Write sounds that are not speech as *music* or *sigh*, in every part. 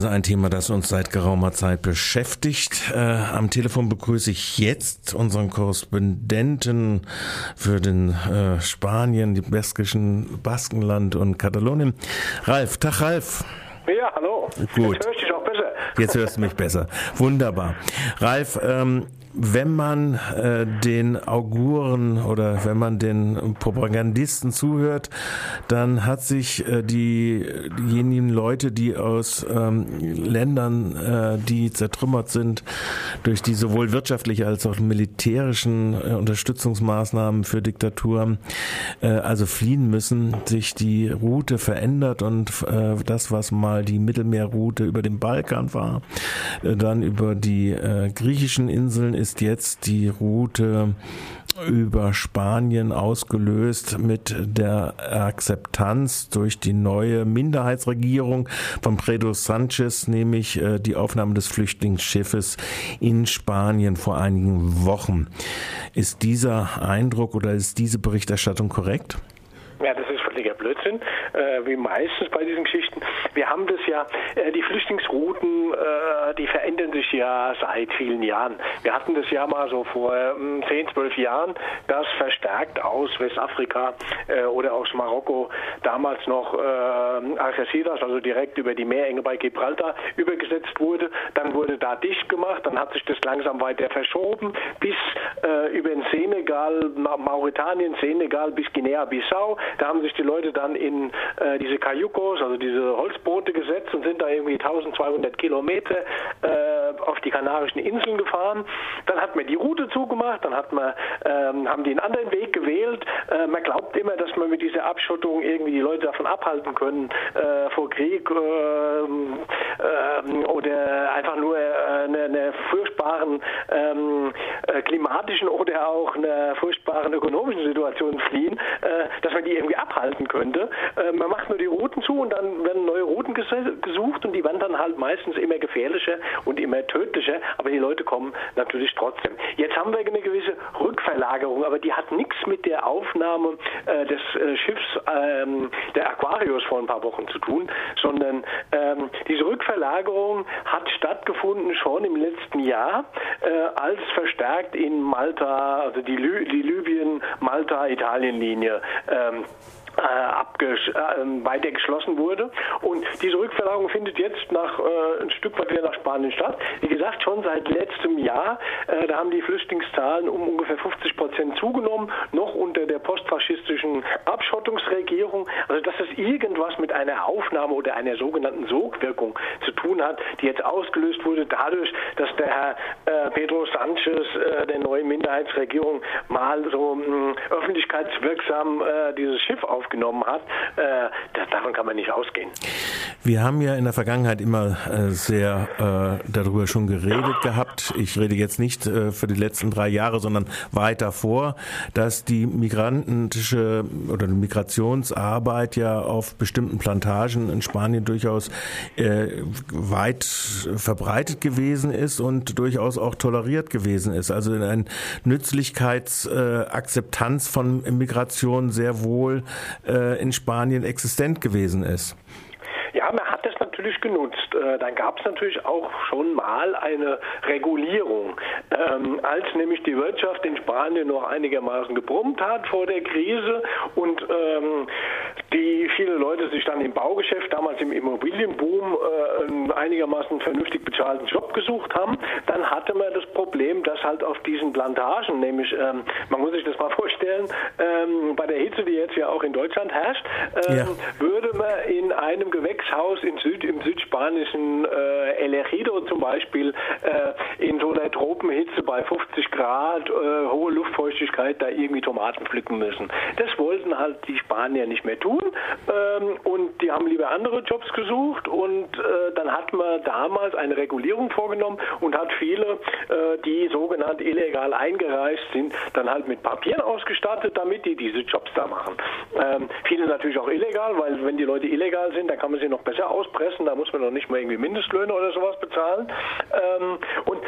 Ein Thema, das uns seit geraumer Zeit beschäftigt. Äh, am Telefon begrüße ich jetzt unseren Korrespondenten für den äh, Spanien, die baskischen Baskenland und Katalonien. Ralf, Tag Ralf. Ja, hallo. Gut. Jetzt hörst du dich auch besser. Jetzt hörst du mich besser. Wunderbar. Ralf, ähm, wenn man äh, den Auguren oder wenn man den Propagandisten zuhört, dann hat sich äh, die, diejenigen Leute, die aus ähm, Ländern, äh, die zertrümmert sind, durch die sowohl wirtschaftliche als auch militärischen äh, Unterstützungsmaßnahmen für Diktaturen, äh, also fliehen müssen, sich die Route verändert und äh, das, was mal die Mittelmeerroute über den Balkan war, äh, dann über die äh, griechischen Inseln ist jetzt die Route über Spanien ausgelöst mit der Akzeptanz durch die neue Minderheitsregierung von Pedro Sanchez, nämlich äh, die Aufnahme des Flüchtlingsschiffes in Spanien vor einigen Wochen. Ist dieser Eindruck oder ist diese Berichterstattung korrekt? Ja, das ist völliger Blödsinn, äh, wie meistens bei diesen Geschichten. Wir haben das ja, äh, die Flüchtlingsrouten, äh, die verändern sich ja seit vielen Jahren. Wir hatten das ja mal so vor ähm, 10, 12 Jahren, dass verstärkt aus Westafrika äh, oder aus Marokko damals noch äh, Algeciras, also direkt über die Meerenge bei Gibraltar, übergesetzt wurde. Dann wurde da dicht gemacht, dann hat sich das langsam weiter verschoben bis äh, über den Senegal, Mauretanien, Senegal bis Guinea-Bissau. Da haben sich die Leute dann in äh, diese Cayucos, also diese Holzboote gesetzt und sind da irgendwie 1200 Kilometer äh, auf die Kanarischen Inseln gefahren. Dann hat man die Route zugemacht, dann hat man, ähm, haben die einen anderen Weg gewählt. Äh, man glaubt immer, dass man mit dieser Abschottung irgendwie die Leute davon abhalten können äh, vor Krieg ähm, ähm, oder einfach nur äh, eine, eine furchtbaren ähm, äh, klimatischen oder auch einer furchtbaren ökonomischen Situation fliehen, dass man die irgendwie abhalten könnte. Äh, man macht nur die Routen zu und dann werden neue Routen gesucht und die werden dann halt meistens immer gefährlicher und immer tödlicher, aber die Leute kommen natürlich trotzdem. Jetzt haben wir eine gewisse Rückverlagerung, aber die hat nichts mit der Aufnahme äh, des äh, Schiffs ähm, der Aquarius vor ein paar Wochen zu tun, sondern ähm, diese Rückverlagerung hat stattgefunden schon im letzten Jahr, äh, als verstärkt in Malta, also die, Lü die Libyen-Malta-Italien-Linie ähm, äh, äh, weiter geschlossen wurde. Und diese Rückverlagerung findet jetzt nach äh, ein Stück weit wieder nach Spanien statt. Wie gesagt, schon seit letztem Jahr, äh, da haben die Flüchtlingszahlen um ungefähr 50 Prozent zugenommen, noch unter der postfaschistischen Abschottungsregierung. Also dass das irgendwas mit einer Aufnahme oder einer sogenannten Sogwirkung zu tun hat, die jetzt ausgelöst wurde dadurch, dass der Herr äh, Pedro Sanchez äh, der neuen Minderheitsregierung mal so mh, öffentlichkeitswirksam dieses Schiff auf aufgenommen hat, äh, davon kann man nicht ausgehen. Wir haben ja in der Vergangenheit immer äh, sehr äh, darüber schon geredet gehabt. Ich rede jetzt nicht äh, für die letzten drei Jahre, sondern weiter vor, dass die migrantische oder die Migrationsarbeit ja auf bestimmten Plantagen in Spanien durchaus äh, weit verbreitet gewesen ist und durchaus auch toleriert gewesen ist. Also eine Nützlichkeitsakzeptanz von Migration sehr wohl äh, in Spanien existent gewesen ist. Ja, man hat das natürlich genutzt. Äh, dann gab es natürlich auch schon mal eine Regulierung. Ähm, als nämlich die Wirtschaft in Spanien noch einigermaßen gebrummt hat vor der Krise und ähm, die viele Leute sich dann im Baugeschäft, damals im Immobilienboom, äh, einen einigermaßen vernünftig bezahlten Job gesucht haben, dann hatte man das Problem, dass halt auf diesen Plantagen, nämlich, ähm, man muss sich das mal *laughs* vorstellen, ähm, bei der Hitze, die jetzt ja auch in Deutschland herrscht, ähm, ja. würde man in einem Gewächshaus in Süd, im südspanischen äh, El Ejido zum Beispiel äh, in so einer Tropenhitze bei 50 Grad, hohe Luftfeuchtigkeit da irgendwie Tomaten pflücken müssen. Das wollten halt die Spanier nicht mehr tun ähm, und die haben lieber andere Jobs gesucht und äh, dann hat man damals eine Regulierung vorgenommen und hat viele, äh, die sogenannt illegal eingereist sind, dann halt mit Papieren ausgestattet, damit die diese Jobs da machen. Ähm, viele natürlich auch illegal, weil wenn die Leute illegal sind, dann kann man sie noch besser auspressen, da muss man noch nicht mal irgendwie Mindestlöhne oder sowas bezahlen. Ähm, und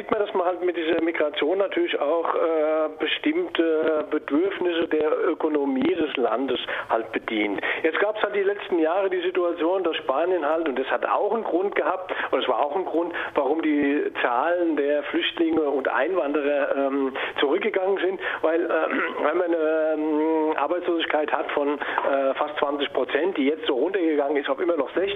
sieht man, dass man halt mit dieser Migration natürlich auch äh, bestimmte Bedürfnisse der Ökonomie des Landes halt bedient. Jetzt gab es halt die letzten Jahre die Situation, dass Spanien halt, und das hat auch einen Grund gehabt, und es war auch ein Grund, warum die Zahlen der Flüchtlinge und Einwanderer ähm, zurückgegangen sind, weil, ähm, weil man eine ähm, Arbeitslosigkeit hat von äh, fast 20 Prozent, die jetzt so runtergegangen ist auf immer noch 16,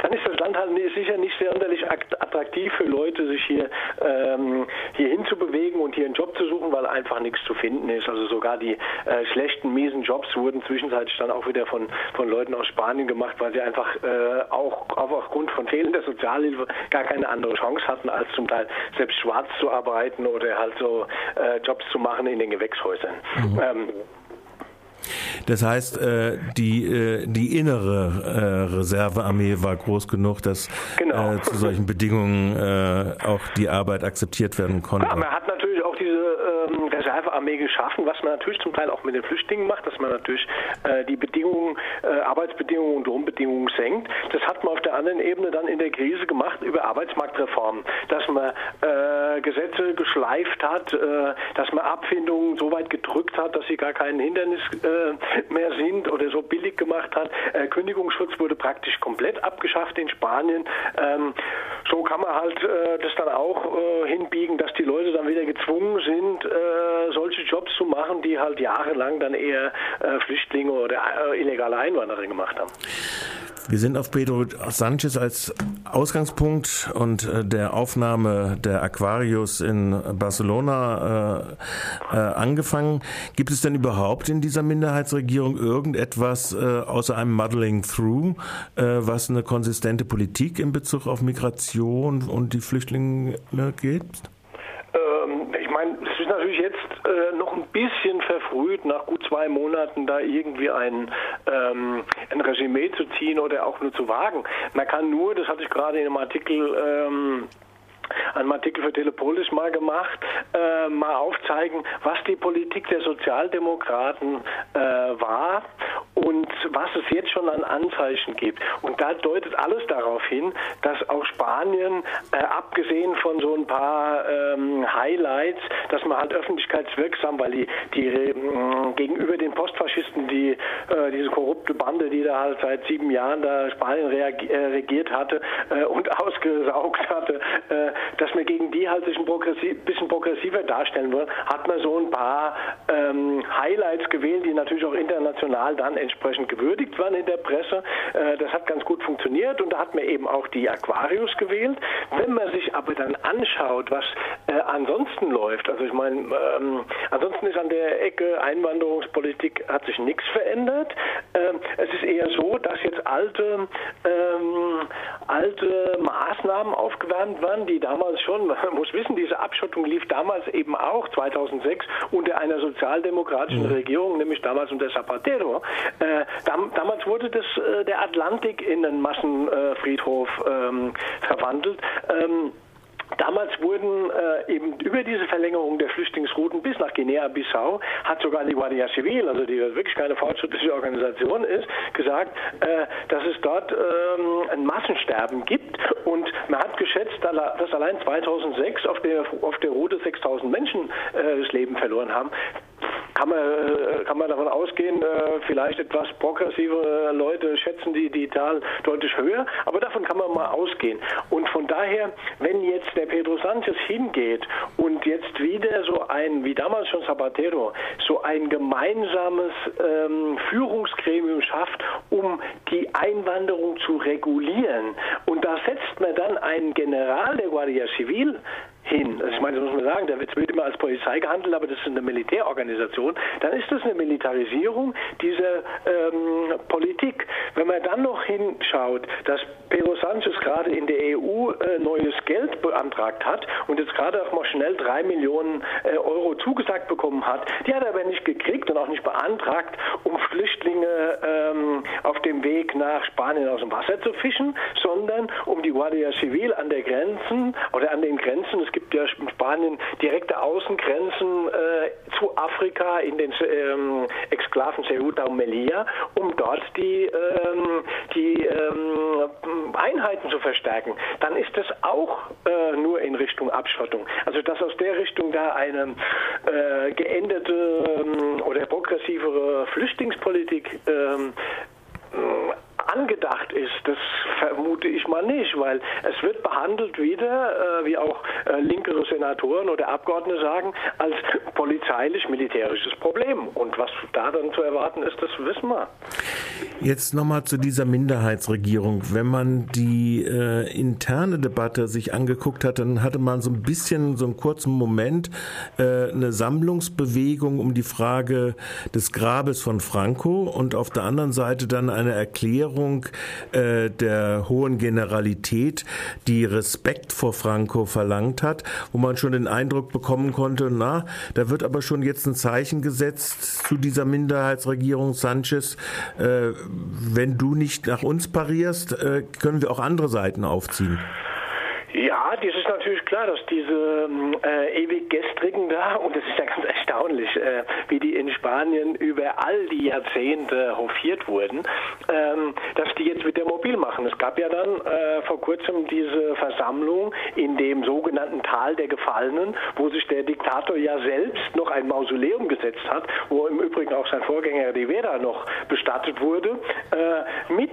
dann ist das Land halt sicher nicht sonderlich attraktiv für Leute, sich hier, ähm, hier hinzubewegen und hier einen Job zu suchen, weil einfach nichts zu finden ist. Also sogar die äh, schlechten, miesen Jobs wurden zwischenzeitlich dann auch wieder von, von Leuten aus Spanien gemacht, weil sie einfach äh, auch, auch aufgrund von fehlender Sozialhilfe gar keine andere Chance hatten, als zum Teil selbst schwarz zu arbeiten oder halt so äh, Jobs zu machen in den Gewächshäusern. Mhm. Ähm, das heißt, äh, die, äh, die innere äh, Reservearmee war groß genug, dass genau. zu solchen Bedingungen auch die Arbeit akzeptiert werden konnte. Ja, man hat natürlich auch diese ähm, Reservearmee geschaffen, was man natürlich zum Teil auch mit den Flüchtlingen macht, dass man natürlich äh, die Bedingungen, äh, Arbeitsbedingungen und Wohnbedingungen senkt. Das hat man auf der anderen Ebene dann in der Krise gemacht über Arbeitsmarktreformen, dass man äh, Gesetze geschleift hat, äh, dass man Abfindungen so weit gedrückt hat, dass sie gar kein Hindernis äh, mehr sind oder so billig gemacht hat. Äh, Kündigungsschutz wurde praktisch komplett abgeschafft in Spanien. Ähm, so kann man halt das dann auch hinbiegen, dass die Leute dann wieder gezwungen sind, äh, solche Jobs zu machen, die halt jahrelang dann eher äh, Flüchtlinge oder äh, illegale Einwanderer gemacht haben. Wir sind auf Pedro Sanchez als Ausgangspunkt und äh, der Aufnahme der Aquarius in Barcelona äh, äh, angefangen. Gibt es denn überhaupt in dieser Minderheitsregierung irgendetwas außer einem Muddling Through, was eine konsistente Politik in Bezug auf Migration und die Flüchtlinge gibt? Natürlich jetzt äh, noch ein bisschen verfrüht, nach gut zwei Monaten da irgendwie ein, ähm, ein Resümee zu ziehen oder auch nur zu wagen. Man kann nur, das hatte ich gerade in einem Artikel ähm, einen Artikel für Telepolis mal gemacht, äh, mal aufzeigen, was die Politik der Sozialdemokraten äh, war und was es jetzt schon an Anzeichen gibt. Und da deutet alles darauf hin, dass auch Spanien, äh, abgesehen von so ein paar ähm, Highlights, dass man halt öffentlichkeitswirksam, weil die, die äh, gegenüber den Postfaschisten, die äh, diese korrupte Bande, die da halt seit sieben Jahren da Spanien äh, regiert hatte äh, und *laughs* ausgesaugt hatte, dass wir gegen die halt sich ein progressiv, bisschen progressiver darstellen wollen, hat man so ein paar ähm, Highlights gewählt, die natürlich auch international dann entsprechend gewürdigt waren in der Presse. Äh, das hat ganz gut funktioniert und da hat man eben auch die Aquarius gewählt. Wenn man sich aber dann anschaut, was äh, ansonsten läuft, also ich meine, ähm, ansonsten ist an der Ecke Einwanderungspolitik hat sich nichts verändert. Ähm, es ist eher so, dass jetzt alte, ähm, alte Maßnahmen aufgewärmt waren, die damals schon, *laughs* man muss wissen, diese Abschottung lief damals eben auch 2006 unter einer sozialdemokratischen mhm. Regierung, nämlich damals unter Zapatero. Äh, dam, damals wurde das, äh, der Atlantik in einen Massenfriedhof ähm, verwandelt. Ähm, Damals wurden äh, eben über diese Verlängerung der Flüchtlingsrouten bis nach Guinea-Bissau hat sogar die Guardia Civil, also die wirklich keine fortschrittliche Organisation ist, gesagt, äh, dass es dort ähm, ein Massensterben gibt. Und man hat geschätzt, dass allein 2006 auf der, auf der Route 6000 Menschen äh, das Leben verloren haben kann man, äh, kann man davon ausgehen, äh, vielleicht etwas progressive Leute schätzen die, die Zahl deutlich höher, aber davon kann man mal ausgehen. Und von daher, wenn jetzt der Pedro Sanchez hingeht und jetzt wieder so ein, wie damals schon Zapatero, so ein gemeinsames ähm, Führungsgremium schafft, um die Einwanderung zu regulieren, und da setzt man dann einen General der Guardia Civil hin. Also ich meine, das muss man sagen, da wird immer als Polizei gehandelt, aber das ist eine Militärorganisation. Dann ist das eine Militarisierung dieser ähm, Politik. Wenn man dann noch hinschaut, dass Pedro Sanchez gerade in der EU äh, neues Geld beantragt hat und jetzt gerade auch mal schnell drei Millionen äh, Euro zugesagt bekommen hat, die hat er aber nicht gekriegt und auch nicht beantragt, um Flüchtlinge ähm, auf dem Weg nach Spanien aus dem Wasser zu fischen, sondern um die Guardia Civil an der Grenzen oder an den Grenzen, es gibt gibt ja in Spanien direkte Außengrenzen äh, zu Afrika in den ähm, Exklaven Ceuta und Melilla, um dort die, ähm, die ähm, Einheiten zu verstärken. Dann ist das auch äh, nur in Richtung Abschottung. Also dass aus der Richtung da eine äh, geänderte ähm, oder progressivere Flüchtlingspolitik ähm, angedacht ist, das vermute ich mal nicht, weil es wird behandelt wieder, äh, wie auch äh, linkere Senatoren oder Abgeordnete sagen, als polizeilich-militärisches Problem. Und was da dann zu erwarten ist, das wissen wir. Jetzt nochmal zu dieser Minderheitsregierung. Wenn man die äh, interne Debatte sich angeguckt hat, dann hatte man so ein bisschen, so einen kurzen Moment, äh, eine Sammlungsbewegung um die Frage des Grabes von Franco und auf der anderen Seite dann eine Erklärung, Erklärung äh, der hohen Generalität, die Respekt vor Franco verlangt hat, wo man schon den Eindruck bekommen konnte, na, da wird aber schon jetzt ein Zeichen gesetzt zu dieser Minderheitsregierung Sanchez. Äh, wenn du nicht nach uns parierst, äh, können wir auch andere Seiten aufziehen. Ja, das ist natürlich klar, dass diese äh, ewig gestrigen da, *laughs* und es ist ja ganz erstaunlich, äh, wie die in Spanien über all die Jahrzehnte hofiert wurden, ähm, dass die jetzt wieder mobil machen. Es gab ja dann äh, vor kurzem diese Versammlung in dem sogenannten Tal der Gefallenen, wo sich der Diktator ja selbst noch ein Mausoleum gesetzt hat, wo im Übrigen auch sein Vorgänger Rivera noch bestattet wurde, äh, mit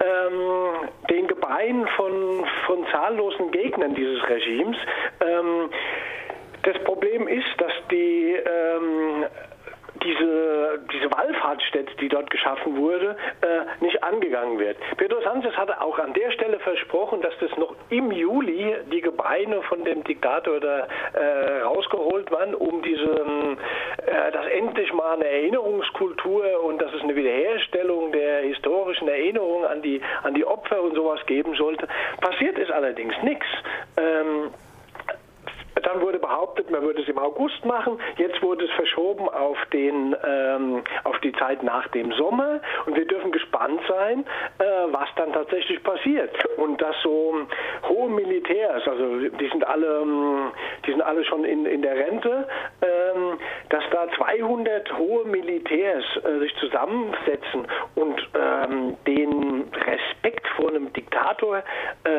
ähm, Gebeinen von, von zahllosen Gegnern dieses Regimes. Ähm, das Problem ist, dass die ähm, diese, diese Wallfahrtsstätte, die dort geschaffen wurde, äh, nicht angegangen wird. Pedro Sanchez hatte auch an der Stelle versprochen, dass das noch im Juli die Gebeine von dem Diktator da äh, rausgeholt waren, um diese, äh, dass endlich mal eine Erinnerungskultur und dass es eine Wiederherstellung der historischen Erinnerung an die, an die Opfer und sowas geben sollte. Passiert ist allerdings nichts. Ähm, dann wurde behauptet, man würde es im August machen. Jetzt wurde es verschoben auf, den, ähm, auf die Zeit nach dem Sommer. Und wir dürfen gespannt sein, äh, was dann tatsächlich passiert. Und dass so hohe Militärs, also die sind alle, ähm, die sind alle schon in, in der Rente, ähm, dass da 200 hohe Militärs äh, sich zusammensetzen und ähm, den Respekt vor einem Diktator äh,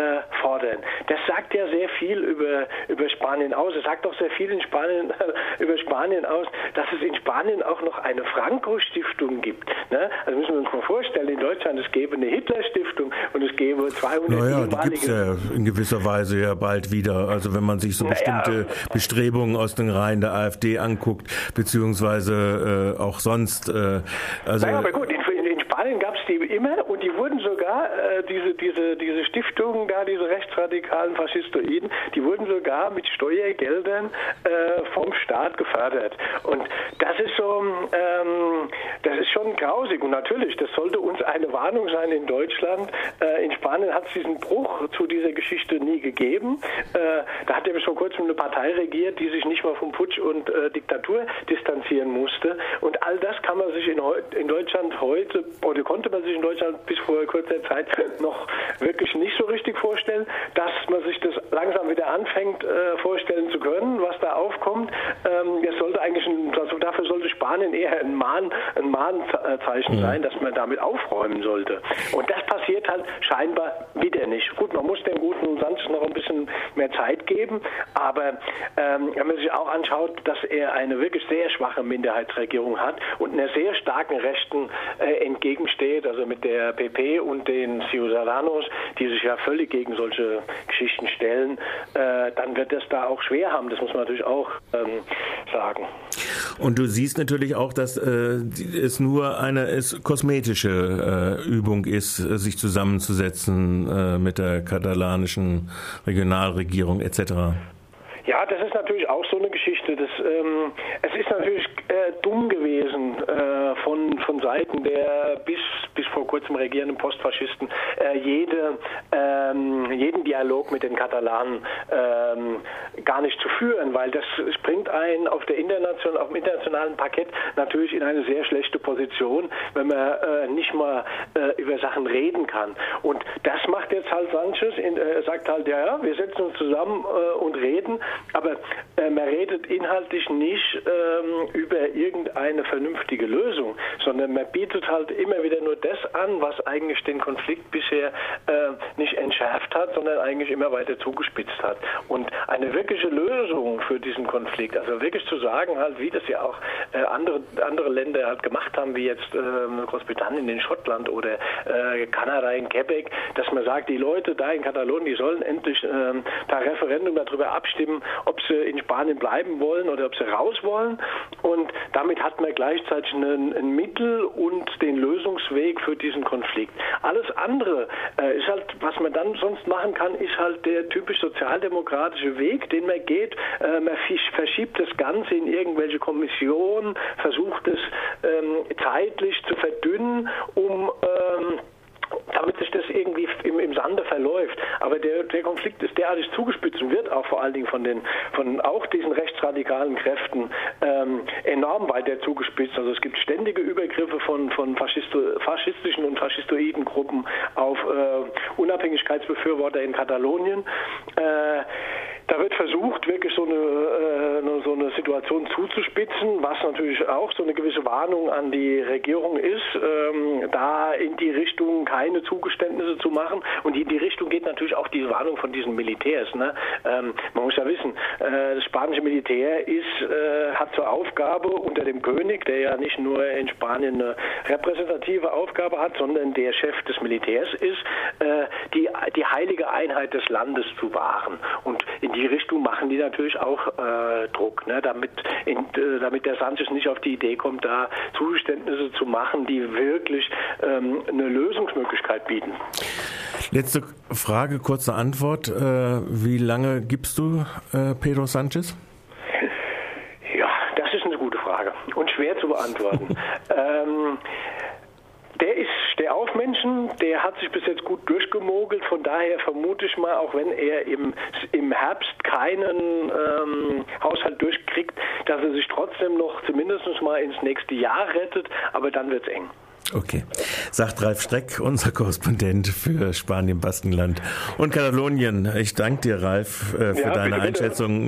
fordern. Das sagt ja sehr viel über, über Spanien aus. Es sagt auch sehr viel in Spanien, *laughs* über Spanien aus, dass es in Spanien auch noch eine Franco-Stiftung gibt. Ne? Also müssen wir uns mal vorstellen, in Deutschland es gäbe eine Hitler-Stiftung und es gäbe 200 naja, die gibt es ja in gewisser Weise ja bald wieder. Also wenn man sich so bestimmte naja. Bestrebungen aus den Reihen der AfD anguckt, beziehungsweise äh, auch sonst. Äh, also naja, aber gut, in, in Spanien gab es die immer und die wurden sogar, äh, diese, diese, diese Stiftungen da, diese rechtsradikalen Faschistoiden, die wurden sogar mit Steuergeldern äh, vom Staat gefördert. Und das ist so, ähm, das ist schon grausig. Und natürlich, das sollte uns eine Warnung sein in Deutschland. Äh, in Spanien hat es diesen Bruch zu dieser Geschichte nie gegeben. Äh, da hat ja bis vor kurzem eine Partei regiert, die sich nicht mal vom Putsch und äh, Diktatur distanzieren musste. Und all das kann man sich in, in Deutschland heute, oder konnte man sich in Deutschland bis vor kurzer Zeit noch wirklich nicht so richtig vorstellen, dass man sich das langsam wieder anfängt äh, vorstellen zu können, was da aufkommt. Ähm, es sollte eigentlich, ein, Spanien eher ein, Mahn, ein Mahnzeichen mhm. sein, dass man damit aufräumen sollte. Und das passiert halt scheinbar wieder nicht. Gut, man muss dem guten Sanz noch ein bisschen mehr Zeit geben, aber ähm, wenn man sich auch anschaut, dass er eine wirklich sehr schwache Minderheitsregierung hat und einer sehr starken Rechten äh, entgegensteht, also mit der PP und den Ciudadanos, die sich ja völlig gegen solche Geschichten stellen, äh, dann wird es da auch schwer haben. Das muss man natürlich auch ähm, sagen. Und du siehst natürlich auch, dass äh, es nur eine es kosmetische äh, Übung ist, sich zusammenzusetzen äh, mit der katalanischen Regionalregierung etc. Ja, das natürlich auch so eine Geschichte. Das, ähm, es ist natürlich äh, dumm gewesen äh, von, von Seiten der bis, bis vor kurzem regierenden Postfaschisten, äh, jede, ähm, jeden Dialog mit den Katalanen ähm, gar nicht zu führen, weil das springt ein auf, der internation auf dem internationalen Parkett natürlich in eine sehr schlechte Position, wenn man äh, nicht mal äh, über Sachen reden kann. Und das macht jetzt halt Sanchez, in, äh, sagt halt, ja, wir setzen uns zusammen und reden Aber man redet inhaltlich nicht ähm, über irgendeine vernünftige Lösung, sondern man bietet halt immer wieder nur das an, was eigentlich den Konflikt bisher äh, nicht entschärft hat, sondern eigentlich immer weiter zugespitzt hat. Und eine wirkliche Lösung für diesen Konflikt, also wirklich zu sagen, halt, wie das ja auch äh, andere, andere Länder halt gemacht haben, wie jetzt äh, Großbritannien in Schottland oder äh, Kanada in Quebec, dass man sagt, die Leute da in Katalonien, die sollen endlich ähm, da Referendum darüber abstimmen, ob sie in Spanien bleiben wollen oder ob sie raus wollen. Und damit hat man gleichzeitig ein, ein Mittel und den Lösungsweg für diesen Konflikt. Alles andere äh, ist halt, was man dann sonst machen kann, ist halt der typisch sozialdemokratische Weg, den man geht. Äh, man verschiebt das Ganze in irgendwelche Kommissionen, versucht es ähm, zeitlich zu verdünnen, um ähm, damit sich das irgendwie im, im Sande verläuft. Aber der, der Konflikt ist derartig zugespitzt und wird auch vor allen Dingen von den von auch diesen rechtsradikalen Kräften ähm, enorm weiter zugespitzt. Also es gibt ständige Übergriffe von, von Faschisto, faschistischen und faschistoiden Gruppen auf äh, Unabhängigkeitsbefürworter in Katalonien. Äh, da wird versucht, wirklich so eine, äh, so eine Situation zuzuspitzen, was natürlich auch so eine gewisse Warnung an die Regierung ist, ähm, da in die Richtung keine Zugeständnisse zu machen. Und in die Richtung geht natürlich auch die Warnung von diesen Militärs. Ne? Ähm, man muss ja wissen, äh, das spanische Militär ist, äh, hat zur Aufgabe unter dem König, der ja nicht nur in Spanien eine repräsentative Aufgabe hat, sondern der Chef des Militärs ist, die, die heilige Einheit des Landes zu wahren. Und in die Richtung machen die natürlich auch äh, Druck, ne? damit, in, äh, damit der Sanchez nicht auf die Idee kommt, da Zugeständnisse zu machen, die wirklich ähm, eine Lösungsmöglichkeit bieten. Letzte Frage, kurze Antwort. Äh, wie lange gibst du äh, Pedro Sanchez? Ja, das ist eine gute Frage und schwer zu beantworten. *laughs* ähm, der ist Stehaufmenschen, der hat sich bis jetzt gut durchgemogelt, von daher vermute ich mal, auch wenn er im, im Herbst keinen ähm, Haushalt durchkriegt, dass er sich trotzdem noch zumindest mal ins nächste Jahr rettet, aber dann wird es eng. Okay, sagt Ralf Streck, unser Korrespondent für Spanien, Baskenland und Katalonien. Ich danke dir, Ralf, äh, für ja, deine bitte, Einschätzung. Bitte.